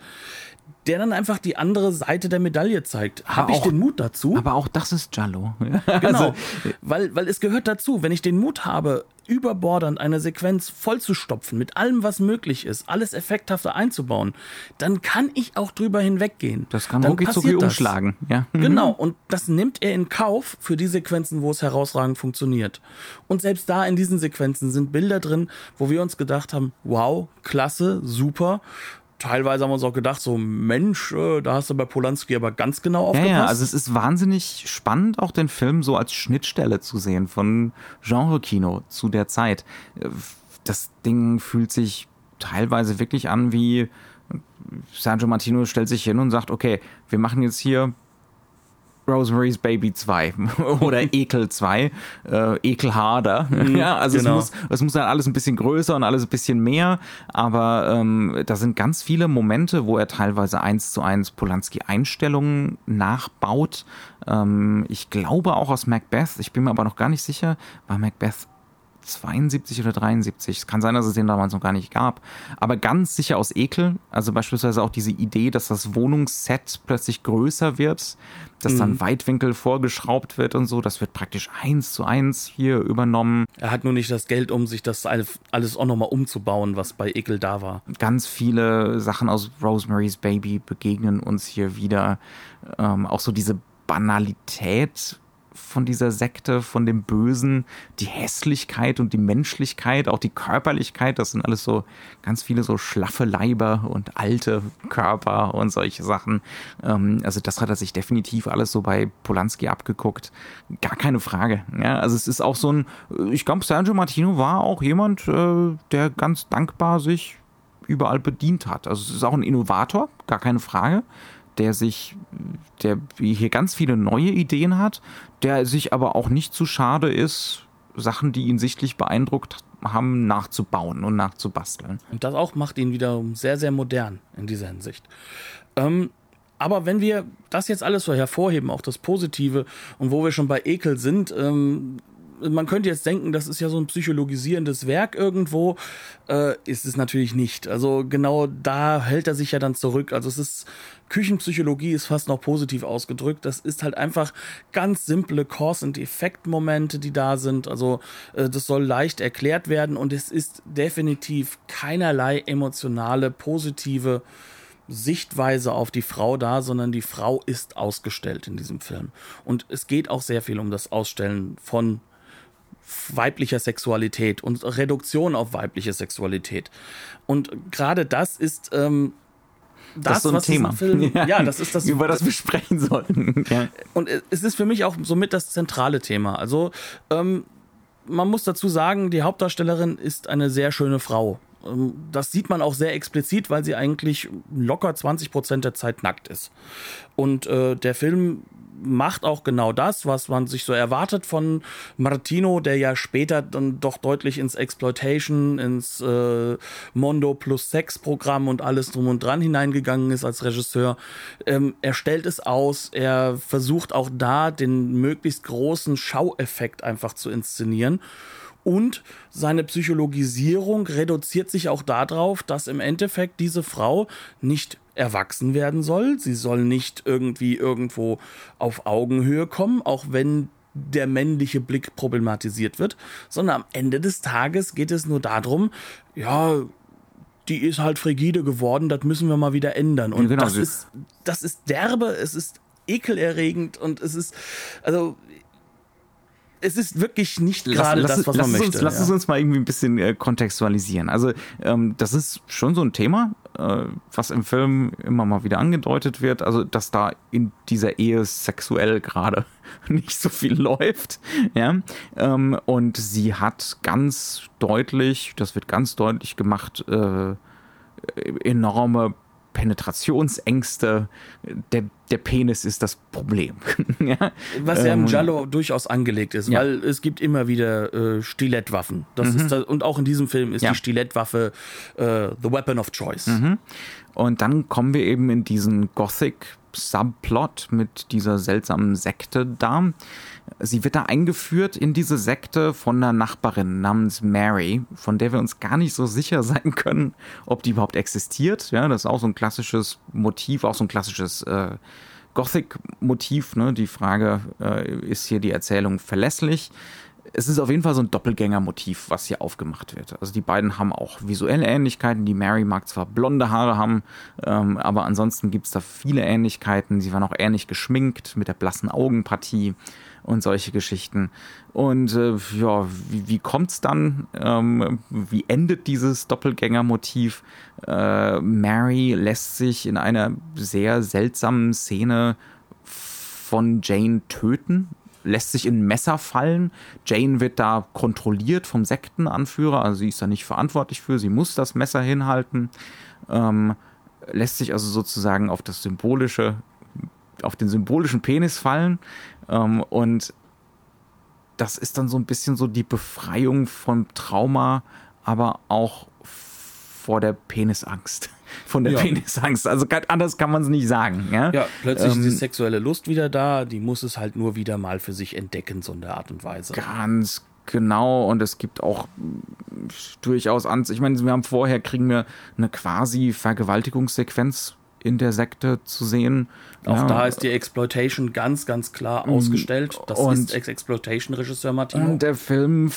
[SPEAKER 1] der dann einfach die andere Seite der Medaille zeigt. Habe ich
[SPEAKER 2] auch-
[SPEAKER 1] den Mut dazu?
[SPEAKER 2] Aber auch das ist Giallo.
[SPEAKER 1] Genau, weil, weil es gehört dazu, wenn ich den Mut habe, überbordernd eine Sequenz vollzustopfen, mit allem, was möglich ist, alles effekthafter einzubauen, dann kann ich auch drüber hinweggehen.
[SPEAKER 2] Das kann
[SPEAKER 1] passiert das.
[SPEAKER 2] umschlagen. Ja.
[SPEAKER 1] Genau, und das nimmt er in Kauf für die Sequenzen, wo es herausragend funktioniert. Und selbst da in diesen Sequenzen sind Bilder drin, wo wir uns gedacht haben, wow, klasse, super. Teilweise haben wir uns auch gedacht, so Mensch, äh, da hast du bei Polanski aber ganz genau
[SPEAKER 2] Ja,
[SPEAKER 1] aufgepasst.
[SPEAKER 2] ja, also es ist wahnsinnig spannend, auch den Film so als Schnittstelle zu sehen von Genre-Kino zu der Zeit. Das Ding fühlt sich teilweise wirklich an wie Sergio Martino stellt sich hin und sagt, okay, wir machen jetzt hier Rosemary's Baby 2 oder Ekel 2, äh, Ekelharder. ja, also
[SPEAKER 1] genau.
[SPEAKER 2] es, muss, es muss dann alles ein bisschen größer und alles ein bisschen mehr, aber ähm, da sind ganz viele Momente, wo er teilweise eins zu eins Polanski-Einstellungen nachbaut. Ähm, ich glaube auch aus Macbeth, ich bin mir aber noch gar nicht sicher, war Macbeth 72 oder 73. Es kann sein, dass es den damals noch gar nicht gab. Aber ganz sicher aus Ekel. Also beispielsweise auch diese Idee, dass das Wohnungsset plötzlich größer wird, dass dann Weitwinkel vorgeschraubt wird und so. Das wird praktisch eins zu eins hier übernommen.
[SPEAKER 1] Er hat nur nicht das Geld, um sich das alles alles auch nochmal umzubauen, was bei Ekel da war.
[SPEAKER 2] Ganz viele Sachen aus Rosemary's Baby begegnen uns hier wieder. Ähm, auch so diese Banalität von dieser Sekte, von dem Bösen, die Hässlichkeit und die Menschlichkeit, auch die Körperlichkeit, das sind alles so ganz viele so schlaffe Leiber und alte Körper und solche Sachen. Ähm, also das hat er sich definitiv alles so bei Polanski abgeguckt. Gar keine Frage. Ja, also es ist auch so ein, ich glaube, Sergio Martino war auch jemand, äh, der ganz dankbar sich überall bedient hat. Also es ist auch ein Innovator, gar keine Frage, der sich, der hier ganz viele neue Ideen hat, der sich aber auch nicht zu schade ist, Sachen, die ihn sichtlich beeindruckt haben, nachzubauen und nachzubasteln.
[SPEAKER 1] Und das auch macht ihn wieder sehr, sehr modern in dieser Hinsicht. Ähm, aber wenn wir das jetzt alles so hervorheben, auch das Positive, und wo wir schon bei Ekel sind, ähm, man könnte jetzt denken, das ist ja so ein psychologisierendes Werk irgendwo. Äh, ist es natürlich nicht. Also genau da hält er sich ja dann zurück. Also es ist Küchenpsychologie ist fast noch positiv ausgedrückt. Das ist halt einfach ganz simple Cause- and Effekt-Momente, die da sind. Also äh, das soll leicht erklärt werden und es ist definitiv keinerlei emotionale, positive Sichtweise auf die Frau da, sondern die Frau ist ausgestellt in diesem Film. Und es geht auch sehr viel um das Ausstellen von weiblicher Sexualität und Reduktion auf weibliche Sexualität. Und gerade das ist ähm, das,
[SPEAKER 2] das ist so ein Thema.
[SPEAKER 1] Film, ja, ja, das ist das,
[SPEAKER 2] über das wir sprechen sollten. Ja.
[SPEAKER 1] Und es ist für mich auch somit das zentrale Thema. Also ähm, man muss dazu sagen, die Hauptdarstellerin ist eine sehr schöne Frau. Ähm, das sieht man auch sehr explizit, weil sie eigentlich locker 20 Prozent der Zeit nackt ist. Und äh, der Film macht auch genau das, was man sich so erwartet von Martino, der ja später dann doch deutlich ins Exploitation, ins äh, Mondo plus Sex Programm und alles drum und dran hineingegangen ist als Regisseur. Ähm, er stellt es aus, er versucht auch da den möglichst großen Schaueffekt einfach zu inszenieren. Und seine Psychologisierung reduziert sich auch darauf, dass im Endeffekt diese Frau nicht erwachsen werden soll. Sie soll nicht irgendwie irgendwo auf Augenhöhe kommen, auch wenn der männliche Blick problematisiert wird, sondern am Ende des Tages geht es nur darum, ja, die ist halt frigide geworden, das müssen wir mal wieder ändern. Und genau, das, ist, das ist derbe, es ist ekelerregend und es ist, also es ist wirklich nicht gerade das, was man möchte.
[SPEAKER 2] Uns, lass es uns mal irgendwie ein bisschen äh, kontextualisieren. Also ähm, das ist schon so ein Thema, äh, was im Film immer mal wieder angedeutet wird. Also dass da in dieser Ehe sexuell gerade nicht so viel läuft. Ja? Ähm, und sie hat ganz deutlich, das wird ganz deutlich gemacht, äh, enorme Penetrationsängste. Der, der Penis ist das Problem.
[SPEAKER 1] ja? Was ja im ähm, Giallo durchaus angelegt ist, ja. weil es gibt immer wieder äh, Stilettwaffen. Das mhm. ist das, und auch in diesem Film ist ja. die Stilettwaffe äh, the weapon of choice.
[SPEAKER 2] Mhm. Und dann kommen wir eben in diesen Gothic Subplot mit dieser seltsamen Sekte da. Sie wird da eingeführt in diese Sekte von einer Nachbarin namens Mary, von der wir uns gar nicht so sicher sein können, ob die überhaupt existiert. Ja, das ist auch so ein klassisches Motiv, auch so ein klassisches äh, Gothic-Motiv. Ne? Die Frage, äh, ist hier die Erzählung verlässlich? Es ist auf jeden Fall so ein Doppelgänger-Motiv, was hier aufgemacht wird. Also die beiden haben auch visuelle Ähnlichkeiten. Die Mary mag zwar blonde Haare haben, ähm, aber ansonsten gibt es da viele Ähnlichkeiten. Sie waren auch ähnlich geschminkt mit der blassen Augenpartie und solche Geschichten. Und äh, ja, wie, wie es dann? Ähm, wie endet dieses Doppelgängermotiv? Äh, Mary lässt sich in einer sehr seltsamen Szene von Jane töten, lässt sich in Messer fallen. Jane wird da kontrolliert vom Sektenanführer, also sie ist da nicht verantwortlich für, sie muss das Messer hinhalten. Ähm, lässt sich also sozusagen auf das symbolische, auf den symbolischen Penis fallen ähm, und das ist dann so ein bisschen so die Befreiung vom Trauma, aber auch vor der Penisangst. Von der ja. Penisangst. Also anders kann man es nicht sagen. Ja,
[SPEAKER 1] ja plötzlich ähm, ist die sexuelle Lust wieder da. Die muss es halt nur wieder mal für sich entdecken, so in der Art und Weise.
[SPEAKER 2] Ganz genau. Und es gibt auch durchaus Anz. Ich meine, wir haben vorher kriegen wir eine quasi Vergewaltigungssequenz in der Sekte zu sehen.
[SPEAKER 1] Auch ja. da ist die Exploitation ganz, ganz klar mm, ausgestellt. Das und, ist Ex-Exploitation-Regisseur Martino.
[SPEAKER 2] Und der Film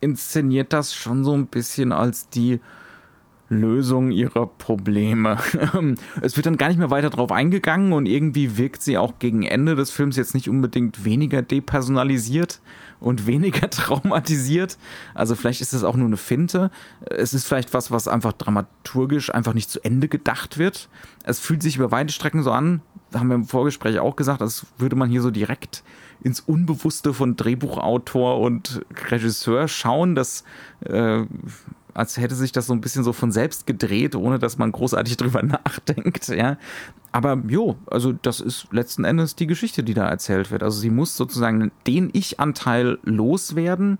[SPEAKER 2] inszeniert das schon so ein bisschen als die Lösung ihrer Probleme. es wird dann gar nicht mehr weiter drauf eingegangen und irgendwie wirkt sie auch gegen Ende des Films jetzt nicht unbedingt weniger depersonalisiert und weniger traumatisiert. Also vielleicht ist es auch nur eine Finte. Es ist vielleicht was, was einfach dramaturgisch einfach nicht zu Ende gedacht wird. Es fühlt sich über weite Strecken so an, haben wir im Vorgespräch auch gesagt, als würde man hier so direkt ins Unbewusste von Drehbuchautor und Regisseur schauen, dass äh, als hätte sich das so ein bisschen so von selbst gedreht, ohne dass man großartig drüber nachdenkt, ja. Aber jo, also das ist letzten Endes die Geschichte, die da erzählt wird. Also sie muss sozusagen den Ich-Anteil loswerden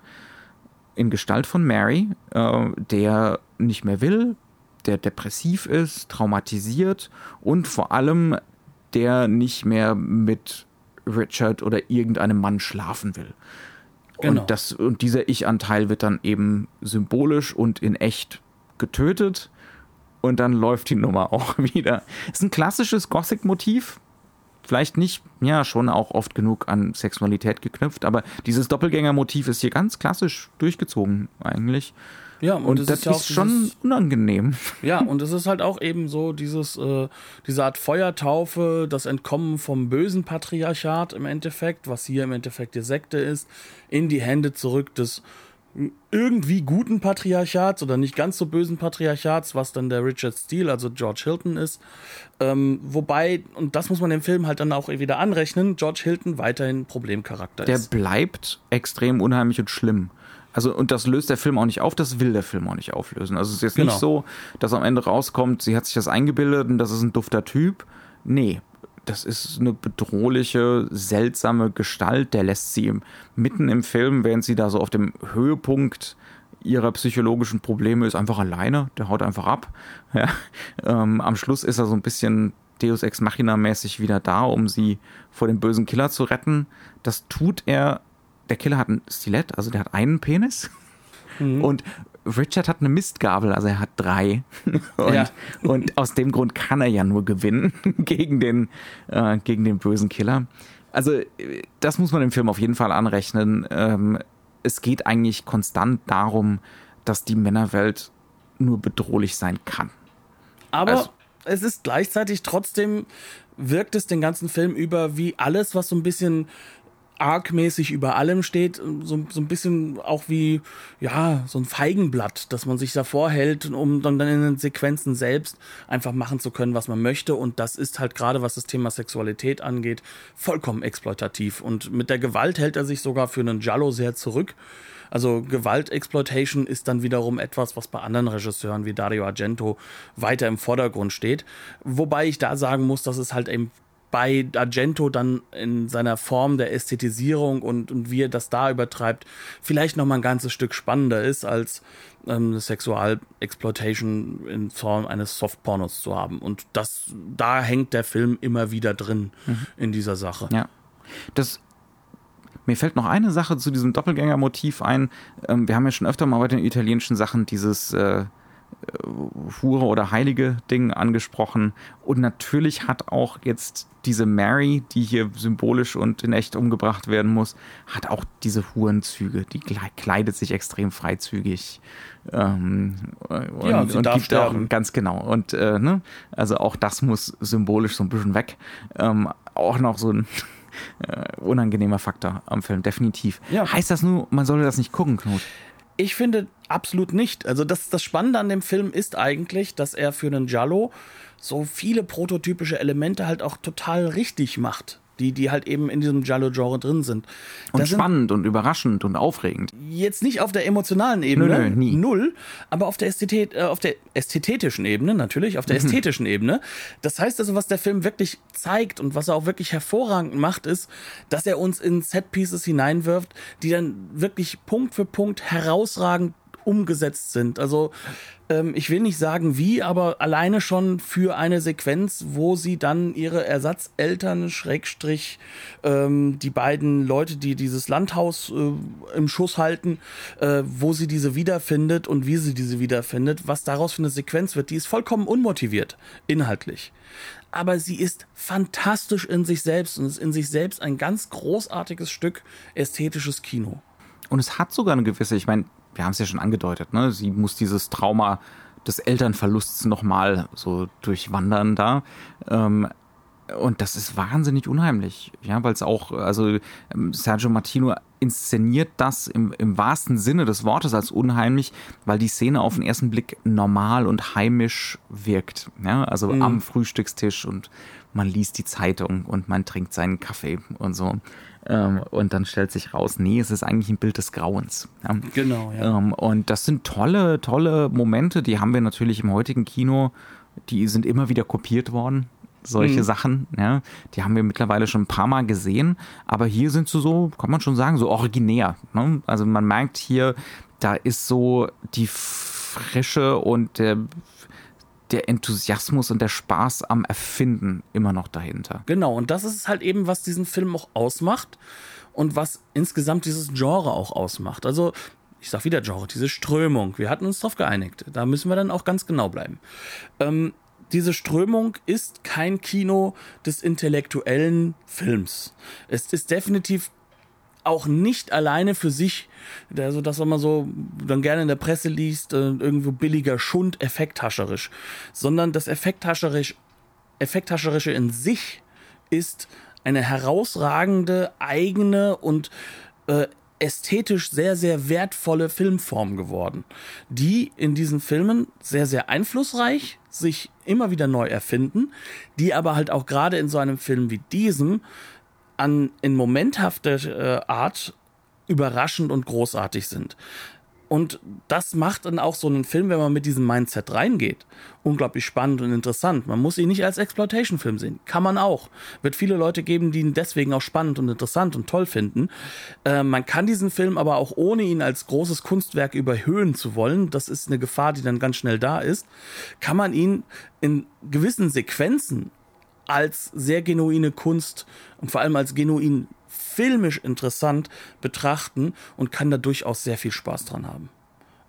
[SPEAKER 2] in Gestalt von Mary, äh, der nicht mehr will, der depressiv ist, traumatisiert und vor allem der nicht mehr mit Richard oder irgendeinem Mann schlafen will. Genau. Und, das, und dieser Ich-Anteil wird dann eben symbolisch und in echt getötet und dann läuft die Nummer auch wieder. Ist ein klassisches Gothic-Motiv. Vielleicht nicht, ja, schon auch oft genug an Sexualität geknüpft, aber dieses Doppelgänger-Motiv ist hier ganz klassisch durchgezogen eigentlich. Ja, und, und das, das ist, ja ist schon unangenehm.
[SPEAKER 1] Ja, und es ist halt auch eben so dieses, äh, diese Art Feuertaufe, das Entkommen vom bösen Patriarchat im Endeffekt, was hier im Endeffekt die Sekte ist, in die Hände zurück des irgendwie guten Patriarchats oder nicht ganz so bösen Patriarchats, was dann der Richard Steele, also George Hilton ist. Ähm, wobei, und das muss man dem Film halt dann auch wieder anrechnen, George Hilton weiterhin Problemcharakter
[SPEAKER 2] der ist. Der bleibt extrem unheimlich und schlimm. Also, und das löst der Film auch nicht auf, das will der Film auch nicht auflösen. Also, es ist jetzt genau. nicht so, dass am Ende rauskommt, sie hat sich das eingebildet und das ist ein dufter Typ. Nee, das ist eine bedrohliche, seltsame Gestalt. Der lässt sie mitten im Film, während sie da so auf dem Höhepunkt ihrer psychologischen Probleme ist, einfach alleine. Der haut einfach ab. Ja. Ähm, am Schluss ist er so ein bisschen Deus Ex Machina mäßig wieder da, um sie vor dem bösen Killer zu retten. Das tut er. Der Killer hat ein Stilett, also der hat einen Penis. Mhm. Und Richard hat eine Mistgabel, also er hat drei. Und, ja. und aus dem Grund kann er ja nur gewinnen gegen den, äh, gegen den bösen Killer. Also, das muss man dem Film auf jeden Fall anrechnen. Ähm, es geht eigentlich konstant darum, dass die Männerwelt nur bedrohlich sein kann.
[SPEAKER 1] Aber also, es ist gleichzeitig trotzdem wirkt es den ganzen Film über wie alles, was so ein bisschen argmäßig über allem steht, so, so ein bisschen auch wie, ja, so ein Feigenblatt, dass man sich davor hält, um dann, dann in den Sequenzen selbst einfach machen zu können, was man möchte. Und das ist halt gerade, was das Thema Sexualität angeht, vollkommen exploitativ. Und mit der Gewalt hält er sich sogar für einen Jallo sehr zurück. Also Gewaltexploitation ist dann wiederum etwas, was bei anderen Regisseuren wie Dario Argento weiter im Vordergrund steht. Wobei ich da sagen muss, dass es halt eben bei Argento dann in seiner Form der Ästhetisierung und, und wie er das da übertreibt, vielleicht noch mal ein ganzes Stück spannender ist, als ähm, Sexualexploitation in Form eines Softpornos zu haben. Und das, da hängt der Film immer wieder drin mhm. in dieser Sache.
[SPEAKER 2] Ja. Das mir fällt noch eine Sache zu diesem Doppelgänger-Motiv ein. Ähm, wir haben ja schon öfter mal bei den italienischen Sachen dieses äh, Hure oder heilige Ding angesprochen. Und natürlich hat auch jetzt diese Mary, die hier symbolisch und in echt umgebracht werden muss, hat auch diese Hurenzüge. Die kleidet sich extrem freizügig. Ähm, und, ja, und, und gibt sterben. auch ganz genau. Und äh, ne, also auch das muss symbolisch so ein bisschen weg. Ähm, auch noch so ein äh, unangenehmer Faktor am Film, definitiv. Ja. Heißt das nur, man sollte das nicht gucken, Knut?
[SPEAKER 1] Ich finde absolut nicht. Also das, das Spannende an dem Film ist eigentlich, dass er für einen Jallo so viele prototypische Elemente halt auch total richtig macht die, die halt eben in diesem Giallo-Genre drin sind.
[SPEAKER 2] Und das spannend sind, und überraschend und aufregend.
[SPEAKER 1] Jetzt nicht auf der emotionalen Ebene, nö, nö, nie. null, aber auf der, Ästhet, äh, auf der ästhetischen Ebene natürlich, auf der mhm. ästhetischen Ebene. Das heißt also, was der Film wirklich zeigt und was er auch wirklich hervorragend macht, ist, dass er uns in Set-Pieces hineinwirft, die dann wirklich Punkt für Punkt herausragend umgesetzt sind. Also ähm, ich will nicht sagen wie, aber alleine schon für eine Sequenz, wo sie dann ihre Ersatzeltern, Schrägstrich, ähm, die beiden Leute, die dieses Landhaus äh, im Schuss halten, äh, wo sie diese wiederfindet und wie sie diese wiederfindet, was daraus für eine Sequenz wird, die ist vollkommen unmotiviert, inhaltlich aber sie ist fantastisch in sich selbst und ist in sich selbst ein ganz großartiges Stück ästhetisches Kino.
[SPEAKER 2] Und es hat sogar eine gewisse, ich meine, wir haben es ja schon angedeutet, ne? Sie muss dieses Trauma des Elternverlusts nochmal so durchwandern da. Ähm, und das ist wahnsinnig unheimlich, ja, weil es auch, also ähm, Sergio Martino inszeniert das im, im wahrsten Sinne des Wortes als unheimlich, weil die Szene auf den ersten Blick normal und heimisch wirkt, ja, also mhm. am Frühstückstisch und man liest die Zeitung und man trinkt seinen Kaffee und so. Ähm, und dann stellt sich raus, nee, es ist eigentlich ein Bild des Grauens.
[SPEAKER 1] Ja. Genau, ja.
[SPEAKER 2] Ähm, und das sind tolle, tolle Momente, die haben wir natürlich im heutigen Kino, die sind immer wieder kopiert worden. Solche mhm. Sachen, ja, die haben wir mittlerweile schon ein paar Mal gesehen, aber hier sind sie so, kann man schon sagen, so originär. Ne? Also man merkt hier, da ist so die Frische und der der Enthusiasmus und der Spaß am Erfinden immer noch dahinter.
[SPEAKER 1] Genau, und das ist halt eben, was diesen Film auch ausmacht. und was insgesamt dieses Genre auch ausmacht. Also ich sag wieder Genre, diese Strömung. Wir hatten uns darauf geeinigt. Da müssen wir dann auch ganz genau bleiben. Ähm, diese Strömung ist kein Kino des intellektuellen Films. Es ist definitiv auch nicht alleine für sich, also das, was man so dann gerne in der Presse liest, äh, irgendwo billiger Schund, effekthascherisch, sondern das effekthascherisch, effekthascherische in sich ist eine herausragende, eigene und äh, ästhetisch sehr, sehr wertvolle Filmform geworden, die in diesen Filmen sehr, sehr einflussreich sich immer wieder neu erfinden, die aber halt auch gerade in so einem Film wie diesem an in momenthafter äh, Art überraschend und großartig sind. Und das macht dann auch so einen Film, wenn man mit diesem Mindset reingeht, unglaublich spannend und interessant. Man muss ihn nicht als Exploitation-Film sehen. Kann man auch. Wird viele Leute geben, die ihn deswegen auch spannend und interessant und toll finden. Äh, man kann diesen Film aber auch ohne ihn als großes Kunstwerk überhöhen zu wollen, das ist eine Gefahr, die dann ganz schnell da ist, kann man ihn in gewissen Sequenzen als sehr genuine Kunst und vor allem als genuin filmisch interessant betrachten und kann da durchaus sehr viel Spaß dran haben.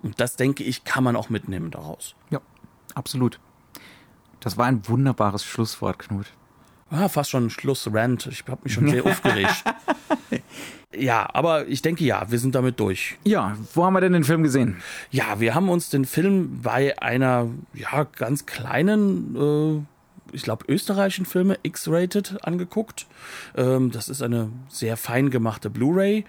[SPEAKER 1] Und das, denke ich, kann man auch mitnehmen daraus.
[SPEAKER 2] Ja, absolut. Das war ein wunderbares Schlusswort, Knut.
[SPEAKER 1] Ah, fast schon ein Schlussrand. Ich habe mich schon sehr aufgeregt. Ja, aber ich denke ja, wir sind damit durch.
[SPEAKER 2] Ja, wo haben wir denn den Film gesehen?
[SPEAKER 1] Ja, wir haben uns den Film bei einer ja ganz kleinen äh, ich glaube, österreichischen Filme X-Rated angeguckt. Ähm, das ist eine sehr fein gemachte Blu-ray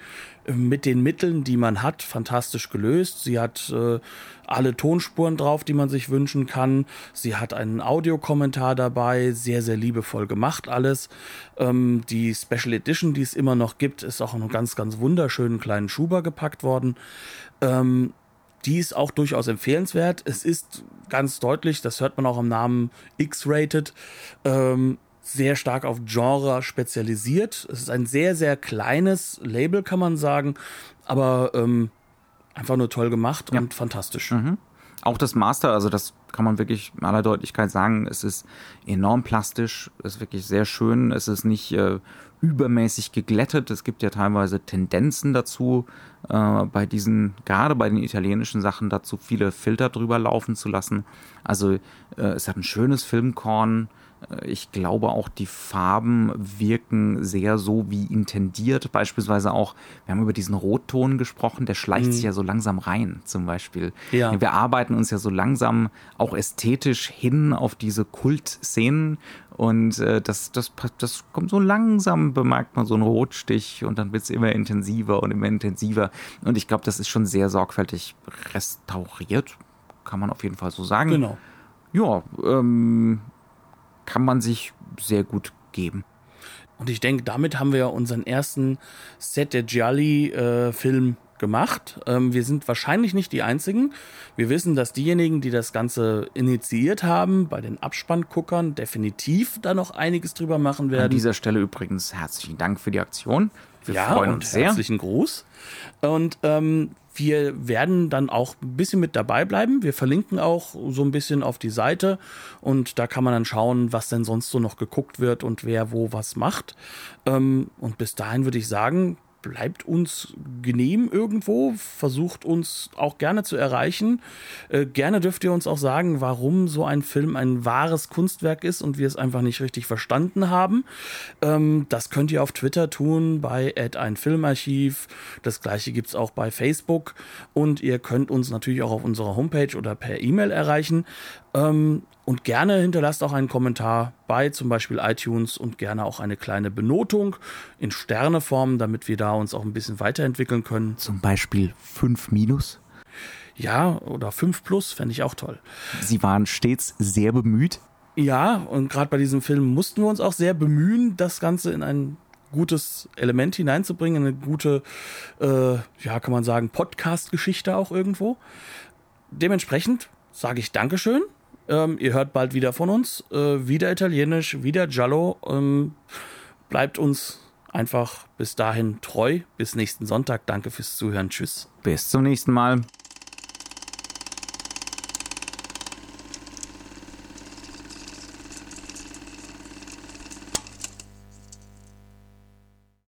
[SPEAKER 1] äh, mit den Mitteln, die man hat, fantastisch gelöst. Sie hat äh, alle Tonspuren drauf, die man sich wünschen kann. Sie hat einen Audiokommentar dabei, sehr, sehr liebevoll gemacht alles. Ähm, die Special Edition, die es immer noch gibt, ist auch in einen ganz, ganz wunderschönen kleinen Schuber gepackt worden. Ähm, die ist auch durchaus empfehlenswert. Es ist ganz deutlich, das hört man auch am Namen X-Rated, ähm, sehr stark auf Genre spezialisiert. Es ist ein sehr, sehr kleines Label, kann man sagen, aber ähm, einfach nur toll gemacht ja. und fantastisch.
[SPEAKER 2] Mhm. Auch das Master, also das kann man wirklich in aller Deutlichkeit sagen, es ist enorm plastisch, es ist wirklich sehr schön, es ist nicht äh, übermäßig geglättet. Es gibt ja teilweise Tendenzen dazu, äh, bei diesen, gerade bei den italienischen Sachen, dazu viele Filter drüber laufen zu lassen. Also äh, es hat ein schönes Filmkorn, ich glaube auch, die Farben wirken sehr so wie intendiert. Beispielsweise auch, wir haben über diesen Rotton gesprochen, der schleicht mhm. sich ja so langsam rein, zum Beispiel. Ja. Wir arbeiten uns ja so langsam auch ästhetisch hin auf diese Kultszenen und äh, das, das, das kommt so langsam, bemerkt man so einen Rotstich und dann wird es immer intensiver und immer intensiver. Und ich glaube, das ist schon sehr sorgfältig restauriert, kann man auf jeden Fall so sagen.
[SPEAKER 1] Genau.
[SPEAKER 2] Ja, ähm, kann man sich sehr gut geben.
[SPEAKER 1] Und ich denke, damit haben wir unseren ersten Set der Gialli-Film äh, gemacht. Ähm, wir sind wahrscheinlich nicht die Einzigen. Wir wissen, dass diejenigen, die das Ganze initiiert haben, bei den Abspannguckern definitiv da noch einiges drüber machen werden. An
[SPEAKER 2] dieser Stelle übrigens herzlichen Dank für die Aktion.
[SPEAKER 1] Wir ja, freuen uns sehr. Herzlichen Gruß. Und ähm, wir werden dann auch ein bisschen mit dabei bleiben. Wir verlinken auch so ein bisschen auf die Seite und da kann man dann schauen, was denn sonst so noch geguckt wird und wer wo was macht. Ähm, und bis dahin würde ich sagen, bleibt uns genehm irgendwo, versucht uns auch gerne zu erreichen. Äh, gerne dürft ihr uns auch sagen, warum so ein Film ein wahres Kunstwerk ist und wir es einfach nicht richtig verstanden haben. Ähm, das könnt ihr auf Twitter tun, bei ein. Das gleiche gibt es auch bei Facebook und ihr könnt uns natürlich auch auf unserer Homepage oder per E-Mail erreichen. Ähm, und gerne hinterlasst auch einen Kommentar bei zum Beispiel iTunes und gerne auch eine kleine Benotung in Sterneform, damit wir da uns auch ein bisschen weiterentwickeln können.
[SPEAKER 2] Zum Beispiel 5 minus?
[SPEAKER 1] Ja, oder 5 plus fände ich auch toll.
[SPEAKER 2] Sie waren stets sehr bemüht.
[SPEAKER 1] Ja, und gerade bei diesem Film mussten wir uns auch sehr bemühen, das Ganze in ein gutes Element hineinzubringen, eine gute, äh, ja, kann man sagen, Podcast-Geschichte auch irgendwo. Dementsprechend sage ich Dankeschön ähm, ihr hört bald wieder von uns. Äh, wieder Italienisch, wieder Giallo. Ähm, bleibt uns einfach bis dahin treu. Bis nächsten Sonntag. Danke fürs Zuhören. Tschüss.
[SPEAKER 2] Bis zum nächsten Mal.